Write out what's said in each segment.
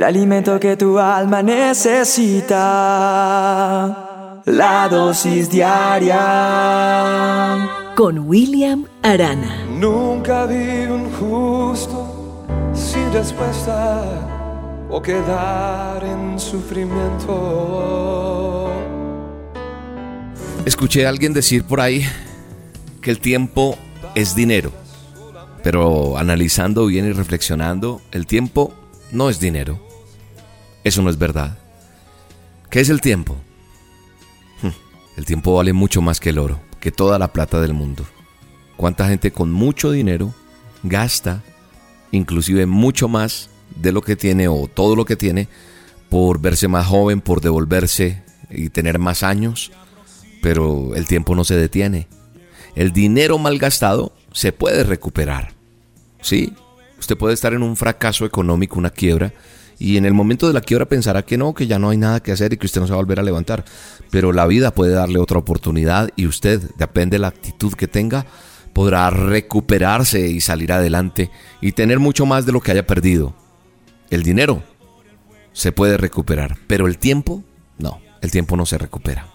el alimento que tu alma necesita. La dosis diaria con William Arana. Nunca vi un justo sin respuesta o quedar en sufrimiento. Escuché a alguien decir por ahí que el tiempo es dinero, pero analizando bien y reflexionando, el tiempo no es dinero. Eso no es verdad. ¿Qué es el tiempo? Hm, el tiempo vale mucho más que el oro, que toda la plata del mundo. ¿Cuánta gente con mucho dinero gasta inclusive mucho más de lo que tiene o todo lo que tiene por verse más joven, por devolverse y tener más años? Pero el tiempo no se detiene. El dinero mal gastado se puede recuperar. ¿Sí? Usted puede estar en un fracaso económico, una quiebra, y en el momento de la quiebra pensará que no, que ya no hay nada que hacer y que usted no se va a volver a levantar. Pero la vida puede darle otra oportunidad y usted, depende de la actitud que tenga, podrá recuperarse y salir adelante y tener mucho más de lo que haya perdido. El dinero se puede recuperar, pero el tiempo, no, el tiempo no se recupera.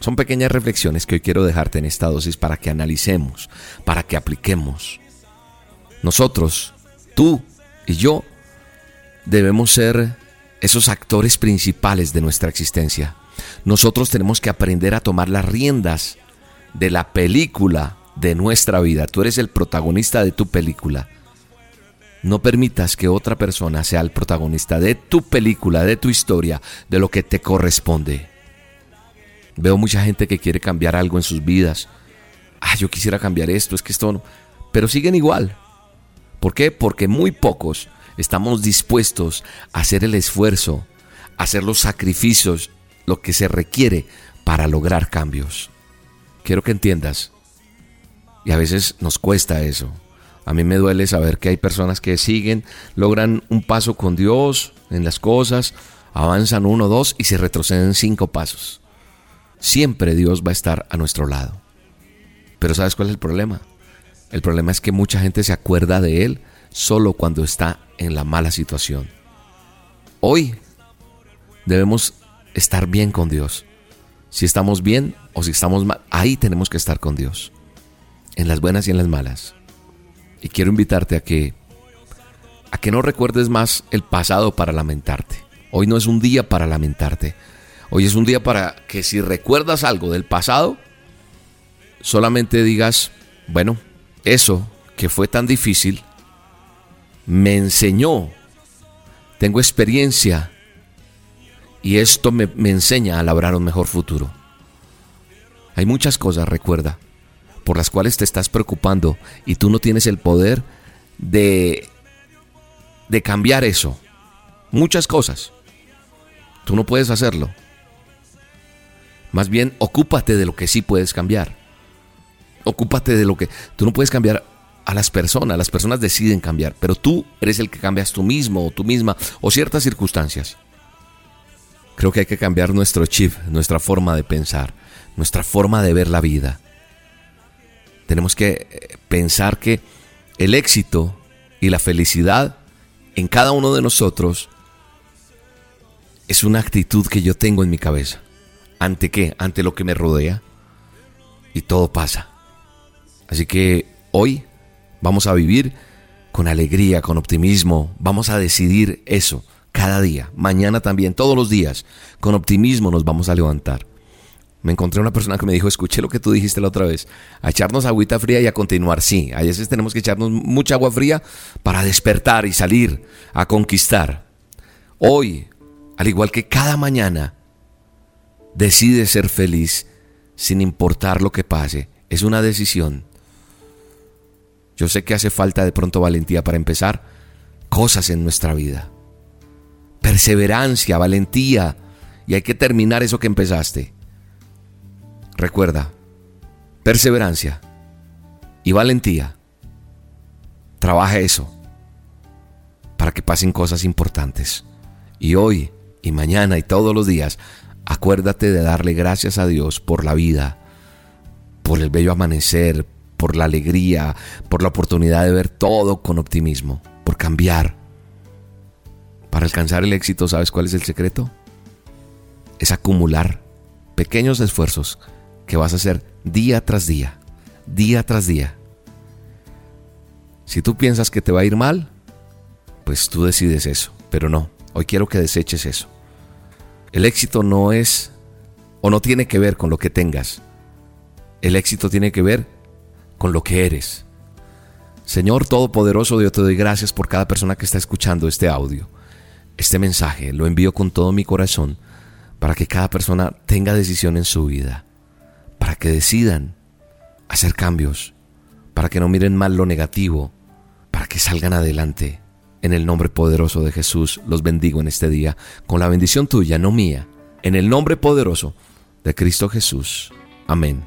Son pequeñas reflexiones que hoy quiero dejarte en esta dosis para que analicemos, para que apliquemos. Nosotros, tú y yo, debemos ser esos actores principales de nuestra existencia. Nosotros tenemos que aprender a tomar las riendas de la película de nuestra vida. Tú eres el protagonista de tu película. No permitas que otra persona sea el protagonista de tu película, de tu historia, de lo que te corresponde. Veo mucha gente que quiere cambiar algo en sus vidas. Ah, yo quisiera cambiar esto, es que esto. Pero siguen igual. ¿Por qué? Porque muy pocos estamos dispuestos a hacer el esfuerzo, a hacer los sacrificios, lo que se requiere para lograr cambios. Quiero que entiendas. Y a veces nos cuesta eso. A mí me duele saber que hay personas que siguen, logran un paso con Dios en las cosas, avanzan uno, dos y se retroceden cinco pasos. Siempre Dios va a estar a nuestro lado. Pero ¿sabes cuál es el problema? El problema es que mucha gente se acuerda de Él solo cuando está en la mala situación. Hoy debemos estar bien con Dios. Si estamos bien o si estamos mal, ahí tenemos que estar con Dios. En las buenas y en las malas. Y quiero invitarte a que a que no recuerdes más el pasado para lamentarte. Hoy no es un día para lamentarte. Hoy es un día para que si recuerdas algo del pasado, solamente digas, bueno, eso que fue tan difícil, me enseñó, tengo experiencia y esto me, enseña a labrar un mejor futuro. Hay muchas cosas, recuerda, por las cuales te estás preocupando y tú no tienes el poder de, de cambiar eso. Muchas cosas. Tú no puedes hacerlo. Más bien, ocúpate de lo que sí puedes cambiar. Ocúpate de lo que... Tú no puedes cambiar a las personas, las personas deciden cambiar, pero tú eres el que cambias tú mismo o tú misma o ciertas circunstancias. Creo que hay que cambiar nuestro chip, nuestra forma de pensar, nuestra forma de ver la vida. Tenemos que eh, pensar que el éxito y la felicidad en cada uno de nosotros es una actitud que yo tengo en mi cabeza. ¿Ante qué? Ante lo que me rodea. Y todo pasa. Así que hoy Vamos a vivir con alegría, con optimismo. Vamos a decidir eso cada día, mañana también, todos los días. Con optimismo nos vamos a levantar. Me encontré una persona que me dijo, escuché lo que tú dijiste la otra vez, a echarnos agüita fría y a continuar. Sí, a veces tenemos que echarnos mucha agua fría para despertar y salir a conquistar. Hoy, al igual que cada mañana, decide ser feliz sin importar lo que pase. Es una decisión. Yo sé que hace falta de pronto valentía para empezar cosas en nuestra vida. Perseverancia, valentía. Y hay que terminar eso que empezaste. Recuerda, perseverancia y valentía. Trabaja eso para que pasen cosas importantes. Y hoy y mañana y todos los días, acuérdate de darle gracias a Dios por la vida, por el bello amanecer, por la alegría, por la oportunidad de ver todo con optimismo, por cambiar, Para alcanzar el éxito, ¿sabes cuál es el secreto? Es acumular pequeños esfuerzos que vas a hacer día tras día, día tras día. Si tú piensas que te va a ir mal, pues tú decides eso, pero no, hoy quiero que deseches eso. El éxito no es o no tiene que ver con lo que tengas. El éxito tiene que ver con lo que eres. Señor Todopoderoso, Dios te doy gracias por cada persona que está escuchando este audio. Este mensaje lo envío con todo mi corazón para que cada persona tenga decisión en su vida, para que decidan hacer cambios, para que no miren mal lo negativo, para que salgan adelante. En el nombre poderoso de Jesús los bendigo en este día, con la bendición tuya, no mía, en el nombre poderoso de Cristo Jesús. Amén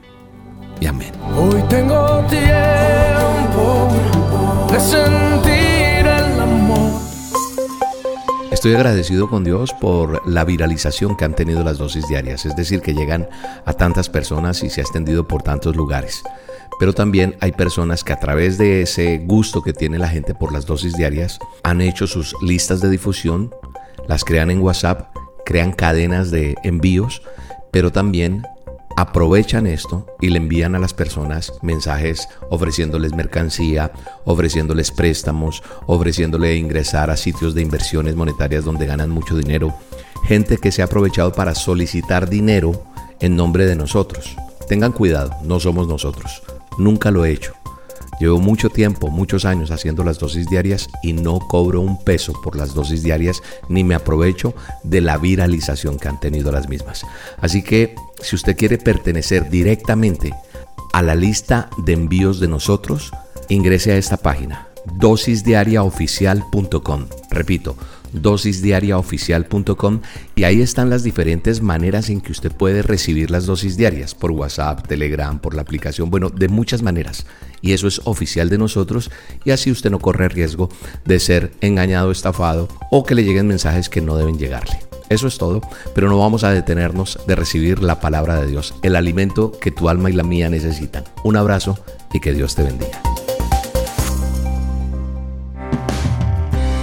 y amén. Hoy tengo tiempo de sentir el amor. Estoy agradecido con Dios por la viralización que han tenido las dosis diarias, es decir, que llegan a tantas personas y se ha extendido por tantos lugares. Pero también hay personas que a través de ese gusto que tiene la gente por las dosis diarias han hecho sus listas de difusión, las crean en WhatsApp, crean cadenas de envíos, pero también aprovechan esto y le envían a las personas mensajes ofreciéndoles mercancía, ofreciéndoles préstamos, ofreciéndole ingresar a sitios de inversiones monetarias donde ganan mucho dinero. Gente que se ha aprovechado para solicitar dinero en nombre de nosotros. Tengan cuidado, no somos nosotros. Nunca lo he hecho. Llevo mucho tiempo, muchos años haciendo las dosis diarias y no cobro un peso por las dosis diarias ni me aprovecho de la viralización que han tenido las mismas. Así que si usted quiere pertenecer directamente a la lista de envíos de nosotros, ingrese a esta página dosisdiariaoficial.com. Repito, dosisdiariaoficial.com y ahí están las diferentes maneras en que usted puede recibir las dosis diarias por WhatsApp, Telegram, por la aplicación, bueno, de muchas maneras. Y eso es oficial de nosotros y así usted no corre riesgo de ser engañado, estafado o que le lleguen mensajes que no deben llegarle. Eso es todo, pero no vamos a detenernos de recibir la palabra de Dios, el alimento que tu alma y la mía necesitan. Un abrazo y que Dios te bendiga.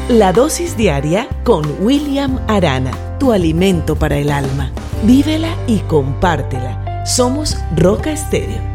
La dosis diaria con William Arana, tu alimento para el alma. Vívela y compártela. Somos Roca Estéreo